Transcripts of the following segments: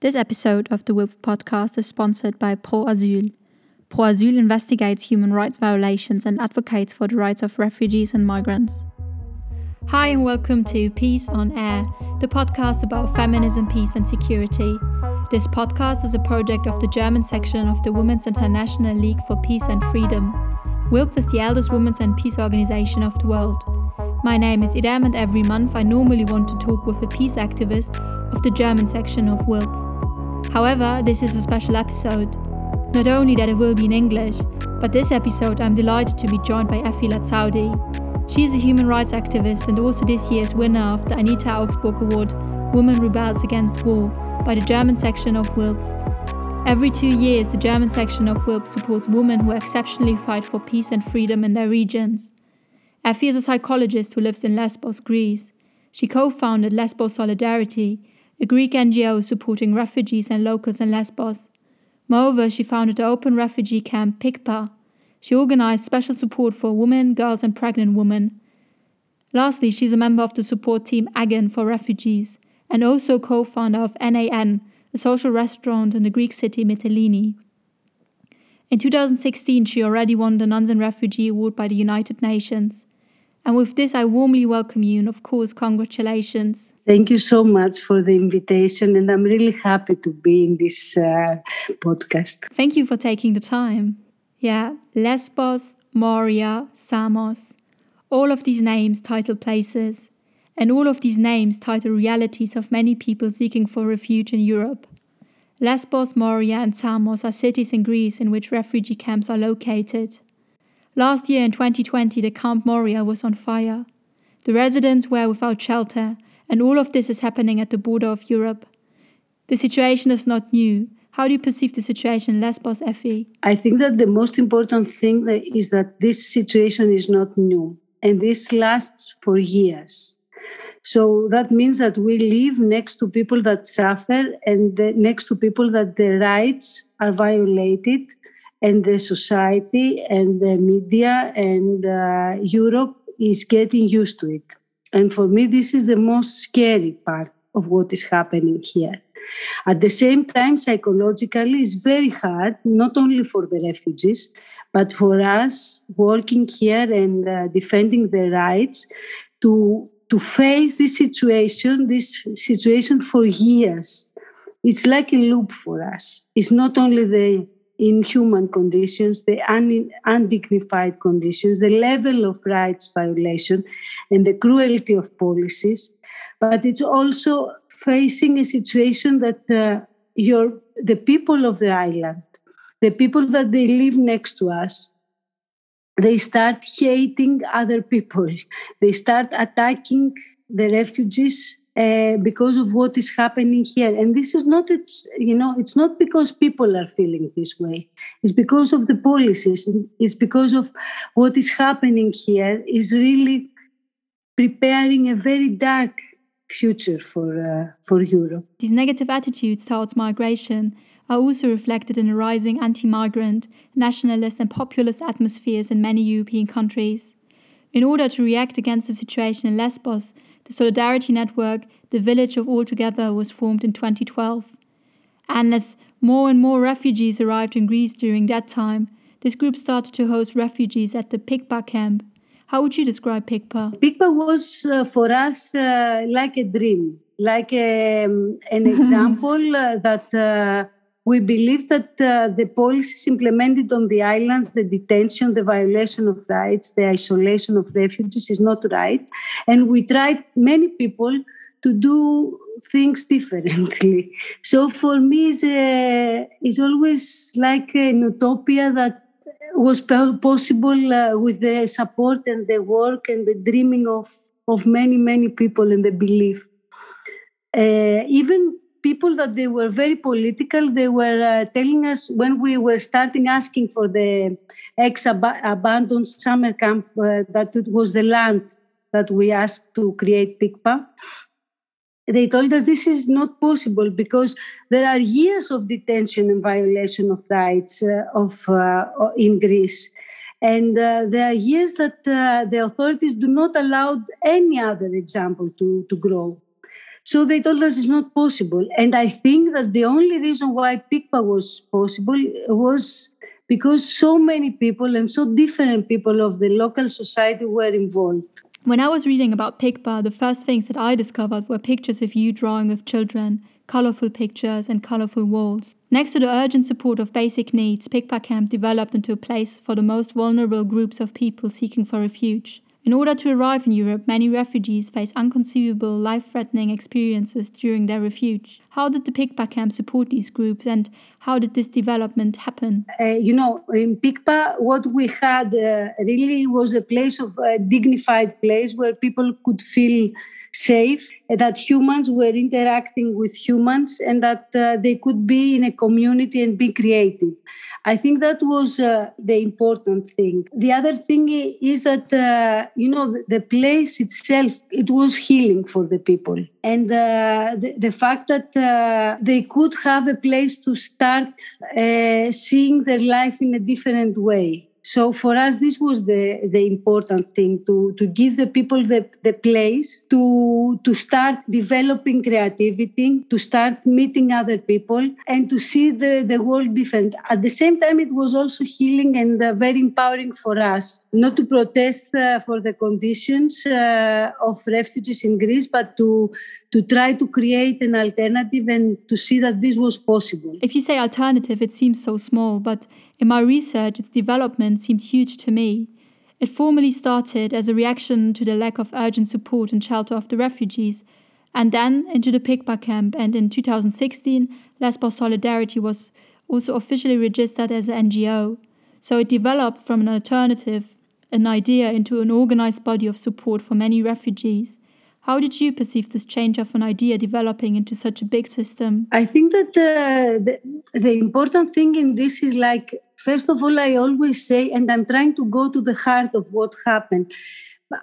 This episode of the WILPF podcast is sponsored by Pro Asyl. Pro Asyl investigates human rights violations and advocates for the rights of refugees and migrants. Hi, and welcome to Peace on Air, the podcast about feminism, peace, and security. This podcast is a project of the German section of the Women's International League for Peace and Freedom. WILPF is the eldest women's and peace organization of the world. My name is Idem, and every month I normally want to talk with a peace activist of the German section of WILPF. However, this is a special episode. Not only that it will be in English, but this episode I'm delighted to be joined by Effie Latsoudi. She is a human rights activist and also this year's winner of the Anita Augspurg Award Woman Rebels Against War by the German section of WILPF. Every two years, the German section of WILPF supports women who exceptionally fight for peace and freedom in their regions. Effie is a psychologist who lives in Lesbos, Greece. She co founded Lesbos Solidarity, a Greek NGO supporting refugees and locals in Lesbos. Moreover, she founded the open refugee camp Pikpa. She organized special support for women, girls, and pregnant women. Lastly, she's a member of the support team Agen for refugees and also co founder of NAN, a social restaurant in the Greek city Mytilene. In 2016, she already won the Nansen Refugee Award by the United Nations. And with this, I warmly welcome you, and of course, congratulations. Thank you so much for the invitation, and I'm really happy to be in this uh, podcast. Thank you for taking the time. Yeah, Lesbos, Moria, Samos. All of these names title places, and all of these names title realities of many people seeking for refuge in Europe. Lesbos, Moria, and Samos are cities in Greece in which refugee camps are located. Last year in 2020, the Camp Moria was on fire. The residents were without shelter, and all of this is happening at the border of Europe. The situation is not new. How do you perceive the situation in Lesbos, Effie? I think that the most important thing is that this situation is not new, and this lasts for years. So that means that we live next to people that suffer and next to people that their rights are violated and the society and the media and uh, Europe is getting used to it. And for me, this is the most scary part of what is happening here. At the same time, psychologically, it's very hard, not only for the refugees, but for us working here and uh, defending their rights to, to face this situation, this situation for years. It's like a loop for us. It's not only the inhuman conditions, the un- undignified conditions, the level of rights violation, and the cruelty of policies. But it's also facing a situation that uh, your, the people of the island, the people that they live next to us, they start hating other people. They start attacking the refugees uh, because of what is happening here. And this is not, you know, it's not because people are feeling this way. It's because of the policies. It's because of what is happening here is really preparing a very dark future for uh, for Europe. These negative attitudes towards migration are also reflected in the rising anti-migrant, nationalist, and populist atmospheres in many European countries. In order to react against the situation in Lesbos, the Solidarity Network, the Village of All Together, was formed in 2012. And as more and more refugees arrived in Greece during that time, this group started to host refugees at the Pikpa camp. How would you describe Pikpa? Pikpa was uh, for us uh, like a dream, like a, um, an example uh, that uh, we believe that uh, the policies implemented on the islands, the detention, the violation of rights, the isolation of refugees is not right. And we tried, many people, to do things differently. So for me, it's, a, it's always like an utopia that was possible uh, with the support and the work and the dreaming of, of many, many people and the belief. Uh, even people that they were very political. They were uh, telling us when we were starting asking for the ex-abandoned summer camp uh, that it was the land that we asked to create Pikpa. They told us this is not possible because there are years of detention and violation of rights uh, of uh, in Greece. And uh, there are years that uh, the authorities do not allow any other example to, to grow. So they told us it's not possible. And I think that the only reason why Pikpa was possible was because so many people and so different people of the local society were involved. When I was reading about Pikpa, the first things that I discovered were pictures of you drawing with children, colorful pictures, and colorful walls. Next to the urgent support of basic needs, Pikpa Camp developed into a place for the most vulnerable groups of people seeking for refuge. In order to arrive in Europe, many refugees face unconceivable, life threatening experiences during their refuge. How did the Pikpa camp support these groups and how did this development happen? Uh, you know, in Pikpa, what we had uh, really was a place of a dignified place where people could feel safe, that humans were interacting with humans, and that uh, they could be in a community and be creative. I think that was uh, the important thing. The other thing is that, uh, you know, the place itself, it was healing for the people. And uh, the, the, fact that uh, they could have a place to start uh, seeing their life in a different way. So for us, this was the, the important thing to, to give the people the, the place to, to start developing creativity, to start meeting other people, and to see the, the world different. At the same time, it was also healing and uh, very empowering for us, not to protest uh, for the conditions uh, of refugees in Greece, but to to try to create an alternative and to see that this was possible. If you say alternative, it seems so small, but in my research, its development seemed huge to me. It formally started as a reaction to the lack of urgent support and shelter of the refugees, and then into the Pikpa camp. And in 2016, Lesbos Solidarity was also officially registered as an NGO. So it developed from an alternative, an idea, into an organized body of support for many refugees. How did you perceive this change of an idea developing into such a big system? I think that uh, the, the important thing in this is like, first of all, I always say, and I'm trying to go to the heart of what happened.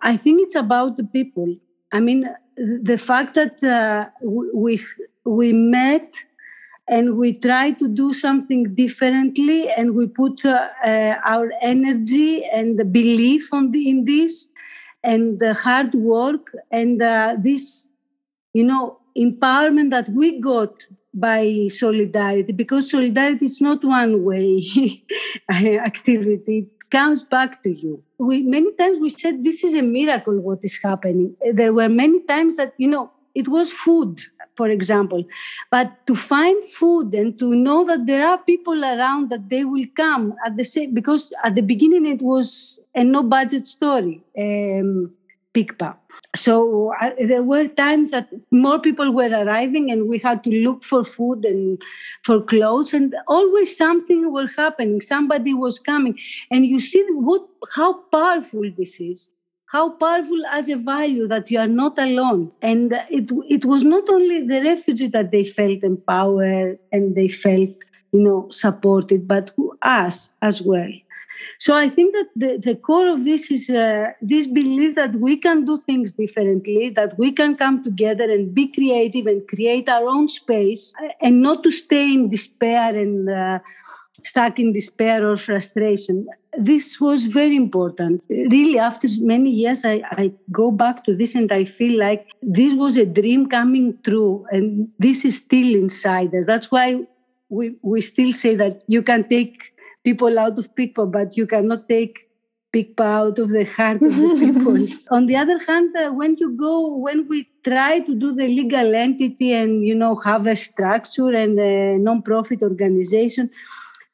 I think it's about the people. I mean, the fact that uh, we we met and we try to do something differently, and we put uh, uh, our energy and belief on the, in this, and the hard work and uh, this, you know, empowerment that we got by solidarity, because solidarity is not one way activity. It comes back to you. We many times we said this is a miracle what is happening. There were many times that you know it was food for example. But to find food and to know that there are people around that they will come at the same, because at the beginning it was a no budget story. Um, Pikpa. So uh, there were times that more people were arriving and we had to look for food and for clothes and always something was happening. Somebody was coming. And you see what how powerful this is how powerful as a value that you are not alone. And it, it was not only the refugees that they felt empowered and they felt, you know, supported, but us as well. So I think that the, the core of this is uh, this belief that we can do things differently, that we can come together and be creative and create our own space, uh, and not to stay in despair and uh, stuck in despair or frustration. This was very important. Really, after many years, I, I go back to this and I feel like this was a dream coming true, and this is still inside us. That's why we, we still say that you can take people out of Pikpa, but you cannot take Pikpa out of the heart of the people. On the other hand, uh, when you go, when we try to do the legal entity and you know have a structure and a non-profit organization,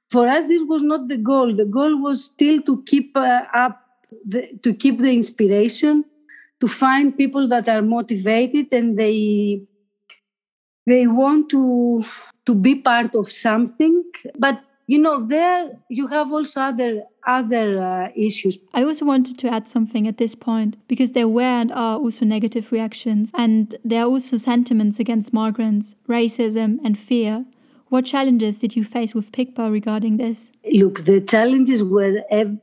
for us this was not the goal. The goal was still to keep uh, up the, to keep the inspiration to find people that are motivated and they they want to to be part of something. But you know there you have also other other uh, issues. I also wanted to add something at this point because there were and are also negative reactions and there are also sentiments against migrants racism and fear what challenges did you face with Pikpa regarding this? Look, the challenges were,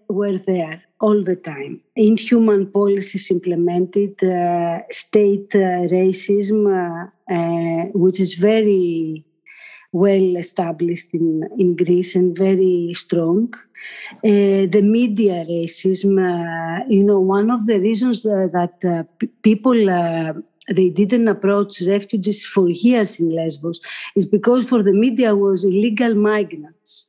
were there all the time. Inhuman policies implemented, uh, state uh, racism, uh, uh which is very well established in, in Greece and very strong. Uh, the media racism, uh, you know, one of the reasons that p- people they didn't approach refugees for years in Lesbos is because for the media was illegal migrants.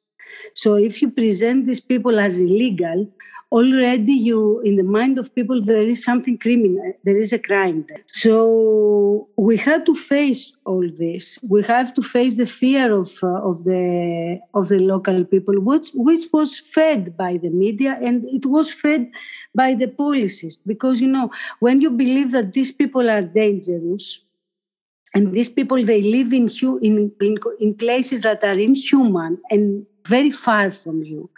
So if you present these people as illegal, already you in the mind of people there is something criminal there is a crime there. So we had to face all this. We have to face the fear of uh, of the of the local people which which was fed by the media and it was fed by the policies. Because you know when you believe that these people are dangerous and these people they live in in in, in places that are inhuman and very far from you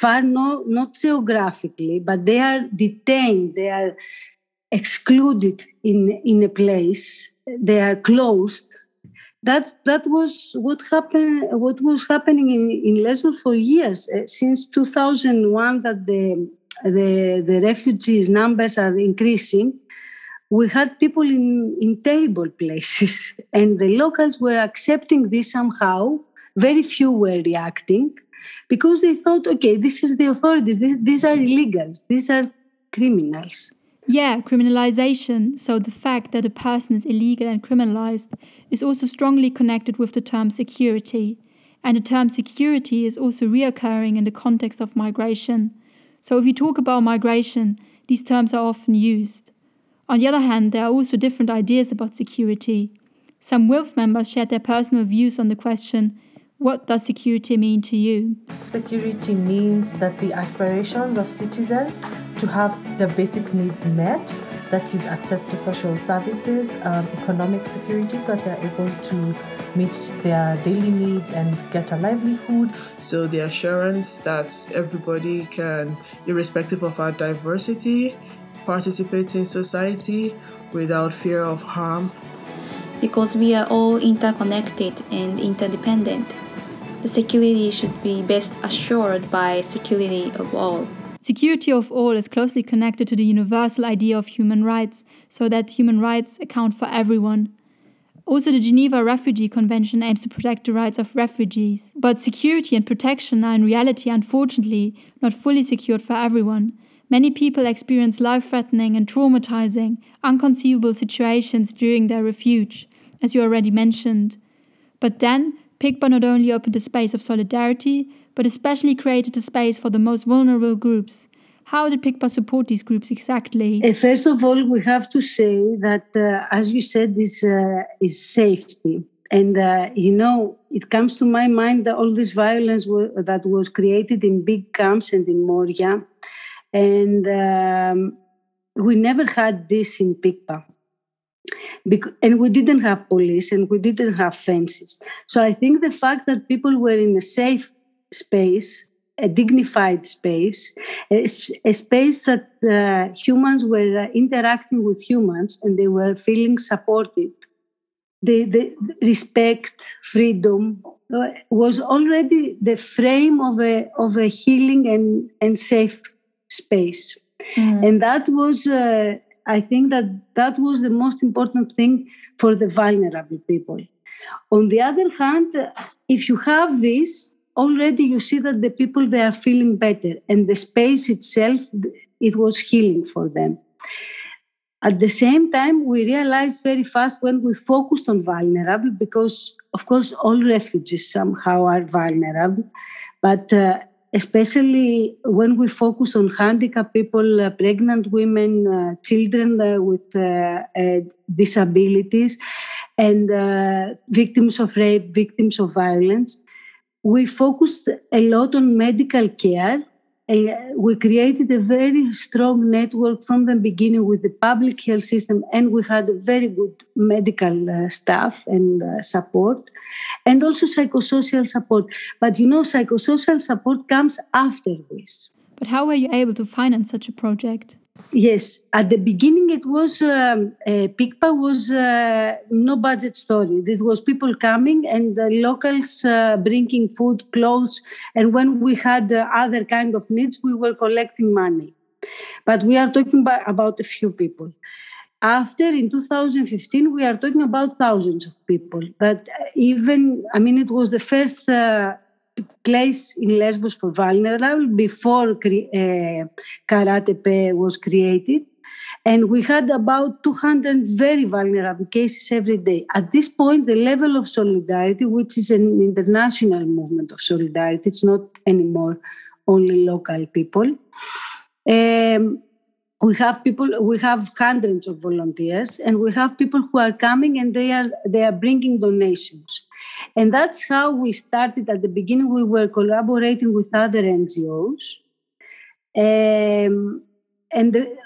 far no, not geographically, but they are detained, they are excluded in, in a place, they are closed. That, that was what happened. What was happening in, in Lesbos for years uh, since 2001. That the the the refugees numbers are increasing. We had people in in terrible places, and the locals were accepting this somehow. Very few were reacting, because they thought, okay, this is the authorities, this, these are illegals, these are criminals. Yeah, criminalization. So the fact that a person is illegal and criminalized is also strongly connected with the term security. And the term security is also reoccurring in the context of migration. So if you talk about migration, these terms are often used. On the other hand, there are also different ideas about security. Some WILPF members shared their personal views on the question what does security mean to you? Security means that the aspirations of citizens to have their basic needs met, that is, access to social services, um, economic security, so that they're able to meet their daily needs and get a livelihood. So, the assurance that everybody can, irrespective of our diversity, participate in society without fear of harm. Because we are all interconnected and interdependent the security should be best assured by security of all. Security of all is closely connected to the universal idea of human rights, so that human rights account for everyone. Also, the Geneva Refugee Convention aims to protect the rights of refugees. But security and protection are in reality, unfortunately, not fully secured for everyone. Many people experience life threatening and traumatizing, unconceivable situations during their refuge, as you already mentioned. But then, Pikpa not only opened a space of solidarity, but especially created a space for the most vulnerable groups. How did Pikpa support these groups exactly? Uh, first of all, we have to say that, uh, as you said, this uh, is safety. And, uh, you know, it comes to my mind that all this violence that was created in big camps and in Moria. And um, we never had this in Pikpa and we didn't have police and we didn't have fences. So I think the fact that people were in a safe space, a dignified space, a, a space that uh, humans were uh, interacting with humans and they were feeling supported. The, the respect, freedom uh, was already the frame of a, of a healing and, and safe space. Mm. And that was uh, I think that that was the most important thing for the vulnerable people. On the other hand, if you have this, already you see that the people they are feeling better and the space itself it was healing for them. At the same time, we realized very fast when we focused on vulnerable, because of course all refugees somehow are vulnerable, but uh, especially when we focus on handicapped people, uh, pregnant women, uh, children uh, with uh, uh, disabilities, and uh, victims of rape, victims of violence. We focused a lot on medical care. we created a very strong network from the beginning with the public health system, and we had very good medical staff and support and also psychosocial support. But you know, psychosocial support comes after this. But how were you able to finance such a project? Yes, at the beginning it was um, uh, Pikpa was uh, no budget story. It was people coming and the locals uh, bringing food, clothes, and when we had uh, other kind of needs, we were collecting money. But we are talking about, about a few people. After in 2015, we are talking about thousands of people. But even, I mean, it was the first uh, place in Lesbos for vulnerable before uh, Karatepe was created. And we had about 200 very vulnerable cases every day. At this point, the level of solidarity, which is an international movement of solidarity, it's not anymore only local people. Um, we have people we have hundreds of volunteers and we have people who are coming and they are they are bringing donations. And that's how we started. At the beginning we were collaborating with other ngos um, and the,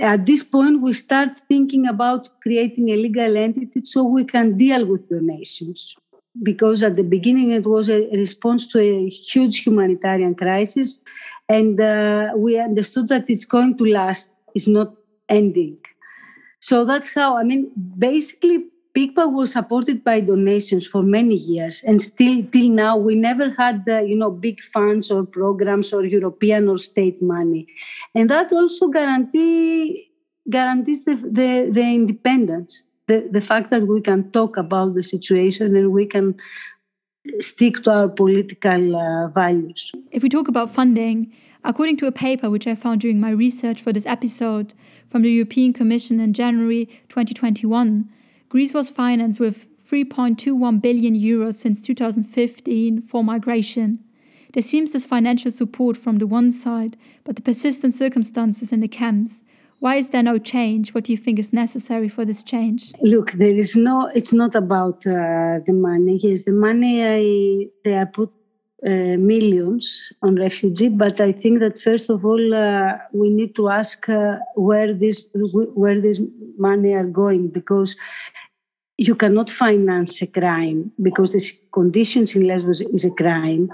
at this point we start thinking about creating a legal entity so we can deal with donations. Because at the beginning it was a response to a huge humanitarian crisis and uh, we understood that it's going to last. It's not ending. So that's how i mean basically Pikpa was supported by donations for many years, and still till now we never had the you know big funds or programs or European or state money, and that also guarantee guarantees the, the, the independence, the, the fact that we can talk about the situation and we can stick to our political uh, values. If we talk about funding, according to a paper which I found during my research for this episode from the European Commission in January 2021, Greece was financed with 3.21 billion euros since 2015 for migration. There seems this financial support from the one side, but the persistent circumstances in the camps why is there no change? What do you think is necessary for this change? Look, there is no. It's not about uh, the money. Yes, the money I, they are put uh, millions on refugee, but I think that first of all uh, we need to ask uh, where this where this money are going because you cannot finance a crime because the conditions in Lesbos is a crime,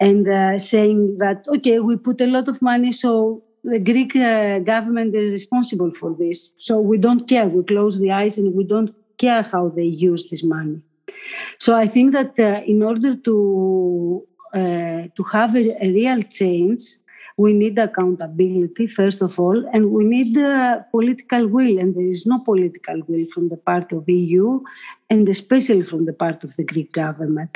and uh, saying that okay we put a lot of money so the Greek uh, government is responsible for this. So we don't care. We close the eyes and we don't care how they use this money. So I think that uh, in order to uh, to have a, a, real change, we need accountability first of all, and we need uh, political will. And there is no political will from the part of EU, and especially from the part of the Greek government.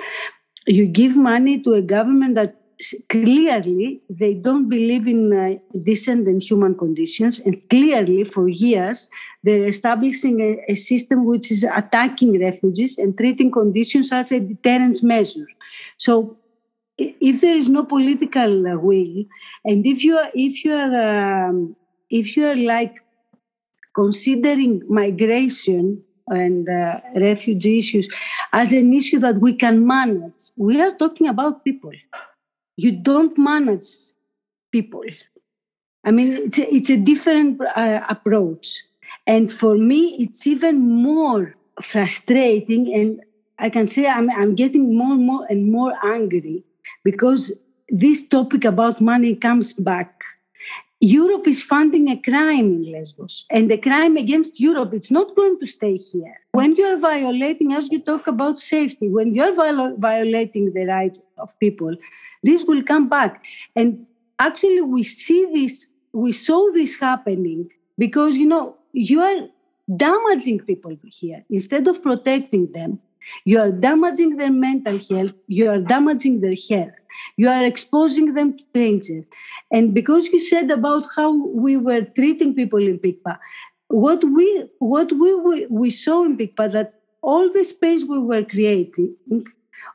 You give money to a government that clearly they don't believe in uh, decent and human conditions and clearly for years they're establishing a, a, system which is attacking refugees and treating conditions as a deterrence measure. So if there is no political will and if you are if you are um, if you are like considering migration and uh, refugee issues as an issue that we can manage we are talking about people you don't manage people. I mean, it's a, it's a different uh, approach. And for me, it's even more frustrating. And I can say I'm, I'm getting more and more and more angry because this topic about money comes back. Europe is funding a crime in Lesbos, and the crime against Europe, it's not going to stay here. When you are violating, as you talk about safety, when you are viol- violating the right of people, this will come back. And actually, we see this, we saw this happening because, you know, you are damaging people here instead of protecting them. You are damaging their mental health, you are damaging their health, you are exposing them to danger. And because you said about how we were treating people in Pikpa, what we what we, we, we saw in Pikpa that all the space we were creating,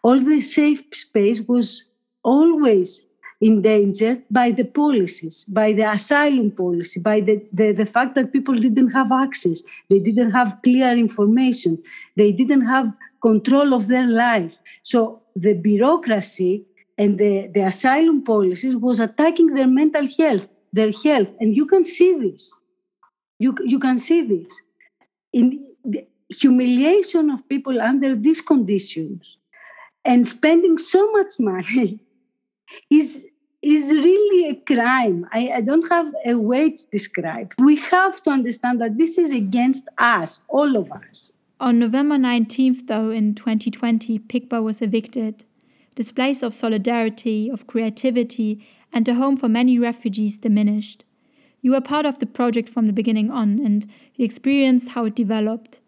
all the safe space was always endangered by the policies, by the asylum policy, by the, the, the, fact that people didn't have access, they didn't have clear information, they didn't have control of their life. So the bureaucracy and the, the asylum policies was attacking their mental health, their health. And you can see this. You, you can see this. In the humiliation of people under these conditions and spending so much money is is really a crime. I, I, don't have a way to describe. We have to understand that this is against us, all of us. On November 19th, though, in 2020, Pikpa was evicted. Displays of solidarity, of creativity, and a home for many refugees diminished. You were part of the project from the beginning on, and you experienced how it developed.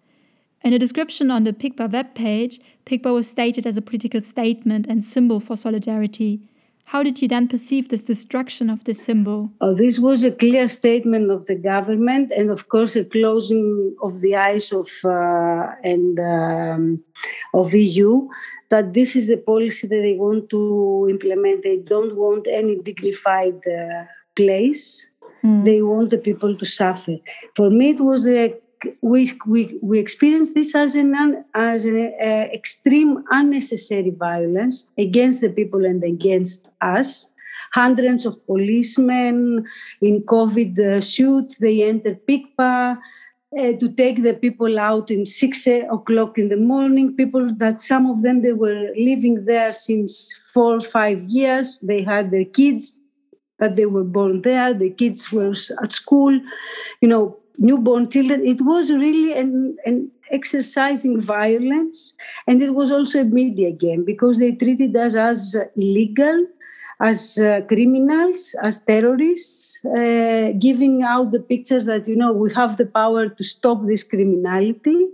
In a description on the Pikpa webpage, Pikpa was stated as a political statement and symbol for solidarity How did you then perceive this destruction of this symbol? Oh, this was a clear statement of the government, and of course, a closing of the eyes of uh, and um, of EU that this is the policy that they want to implement. They don't want any dignified uh, place. Mm. They want the people to suffer. For me, it was a we, we, we experienced this as an as an uh, extreme unnecessary violence against the people and against us. Hundreds of policemen in COVID uh, suit, they enter Pikpa uh, to take the people out in six o'clock in the morning. People that some of them they were living there since four or five years. They had their kids that they were born there. The kids were at school. You know, newborn children. It was really an, an exercising violence, and it was also a media game because they treated us as illegal, as uh, criminals, as terrorists, uh, giving out the picture that you know we have the power to stop this criminality.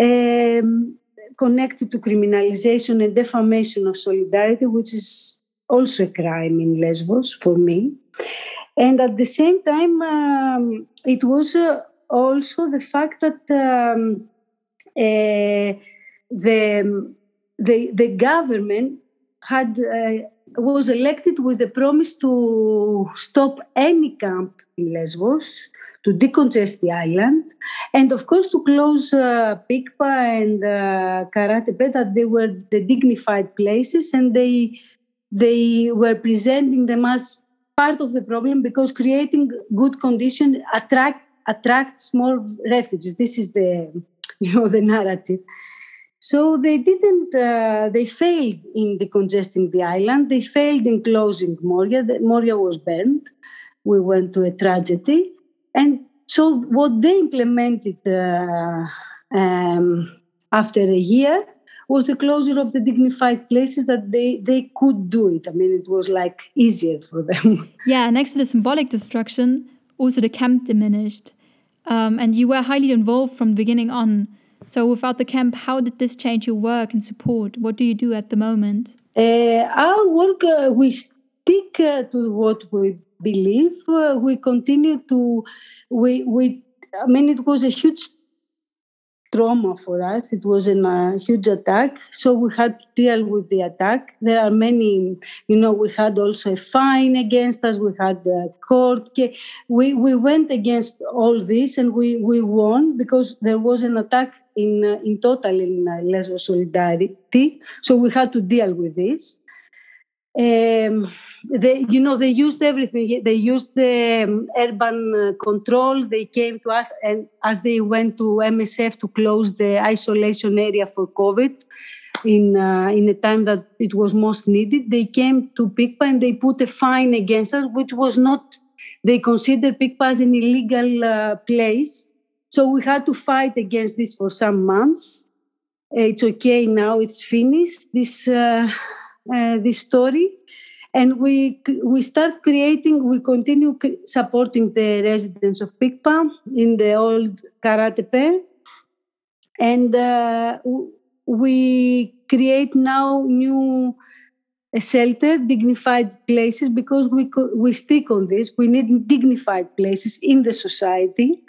Um, connected to criminalization and defamation of solidarity, which is also a crime in Lesbos for me. And at the same time, um, it was uh, also the fact that um, uh, the, the, the government had uh, was elected with the promise to stop any camp in Lesbos, to decongest the island, and of course to close uh, Pikpa and uh, Karatepe, that they were the dignified places, and they they were presenting them as part of the problem because creating good conditions attract attracts more refugees. This is the you know the narrative. So they didn't. Uh, they failed in decongesting the island. They failed in closing Moria. The, Moria was burned. We went to a tragedy, and so what they implemented uh, um, after a year was the closure of the dignified places that they, they could do it. I mean, it was like easier for them. Yeah, next to the symbolic destruction, also the camp diminished. Um, and you were highly involved from the beginning on. So, without the camp, how did this change your work and support? What do you do at the moment? Uh, our work, uh, we stick uh, to what we believe. Uh, we continue to, we, we, I mean, it was a huge trauma for us. It was a huge attack, so we had to deal with the attack. There are many, you know, we had also a fine against us. We had the court. We we went against all this and we we won because there was an attack in in total in uh, Lesbos solidarity. So we had to deal with this um, they, you know, they used everything. They used the um, urban uh, control. They came to us, and as they went to MSF to close the isolation area for COVID, in uh, in the time that it was most needed, they came to Pikpa and they put a fine against us, which was not. They considered Pikpa as an illegal uh, place, so we had to fight against this for some months. It's okay now; it's finished. This uh, this story and we we start creating we continue supporting the residents of Pikpa in the old Karatepe and uh, we create now new uh, shelter dignified places because we we stick on this. We need dignified places in the society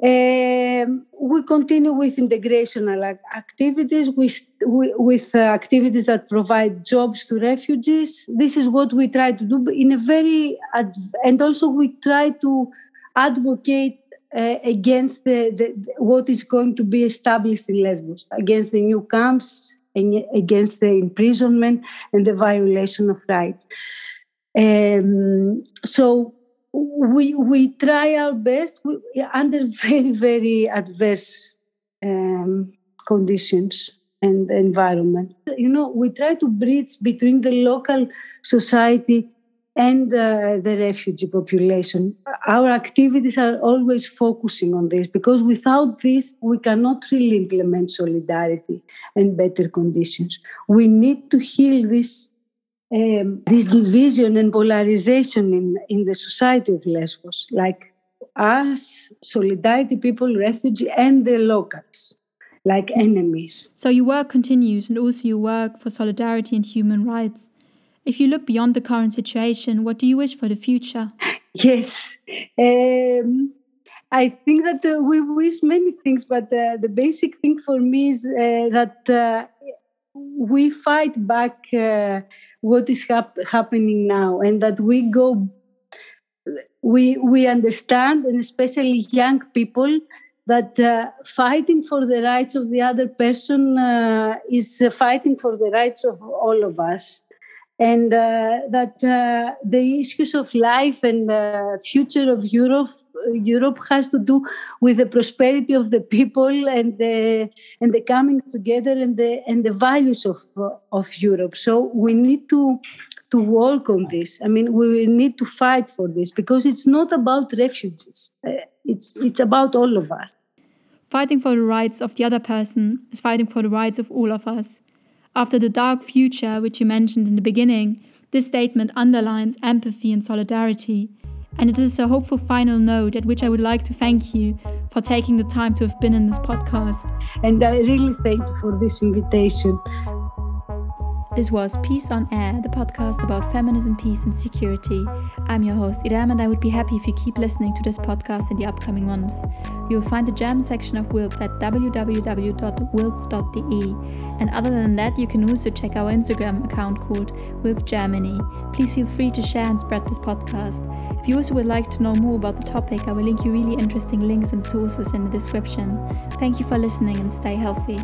um, we continue with integrational activities, with, with uh, activities that provide jobs to refugees. This is what we try to do in a very, and also we try to advocate uh, against the, the, what is going to be established in Lesbos, against the new camps, and against the imprisonment and the violation of rights. Um, so we we try our best under very very adverse um, conditions and environment. You know, we try to bridge between the local society and uh, the refugee population. Our activities are always focusing on this because without this, we cannot really implement solidarity and better conditions. We need to heal this um, this division and polarization in, in the society of Lesbos, like us, solidarity people, refugee, and the locals, like enemies. So your work continues, and also your work for solidarity and human rights. If you look beyond the current situation, what do you wish for the future? Yes. Um, I think that uh, we wish many things, but uh, the basic thing for me is uh, that uh, we fight back uh, what is hap- happening now, and that we go, we we understand, and especially young people, that uh, fighting for the rights of the other person is fighting for the rights of all of us and uh, that uh, the issues of life and the future of Europe Europe has to do with the prosperity of the people and the and the coming together and the and the values of of Europe. So we need to to work on this. I mean, we need to fight for this because it's not about refugees. Uh, it's it's about all of us. Fighting for the rights of the other person is fighting for the rights of all of us. After the dark future, which you mentioned in the beginning, this statement underlines empathy and solidarity. And it is a hopeful final note at which I would like to thank you for taking the time to have been in this podcast. And I really thank you for this invitation. This was Peace on Air, the podcast about feminism, peace, and security. I'm your host, Iram, and I would be happy if you keep listening to this podcast in the upcoming months. You'll find the German section of WILPF at www.wilpf.de. And other than that, you can also check our Instagram account called WILPF Germany. Please feel free to share and spread this podcast. If you also would like to know more about the topic, I will link you really interesting links and sources in the description. Thank you for listening and stay healthy.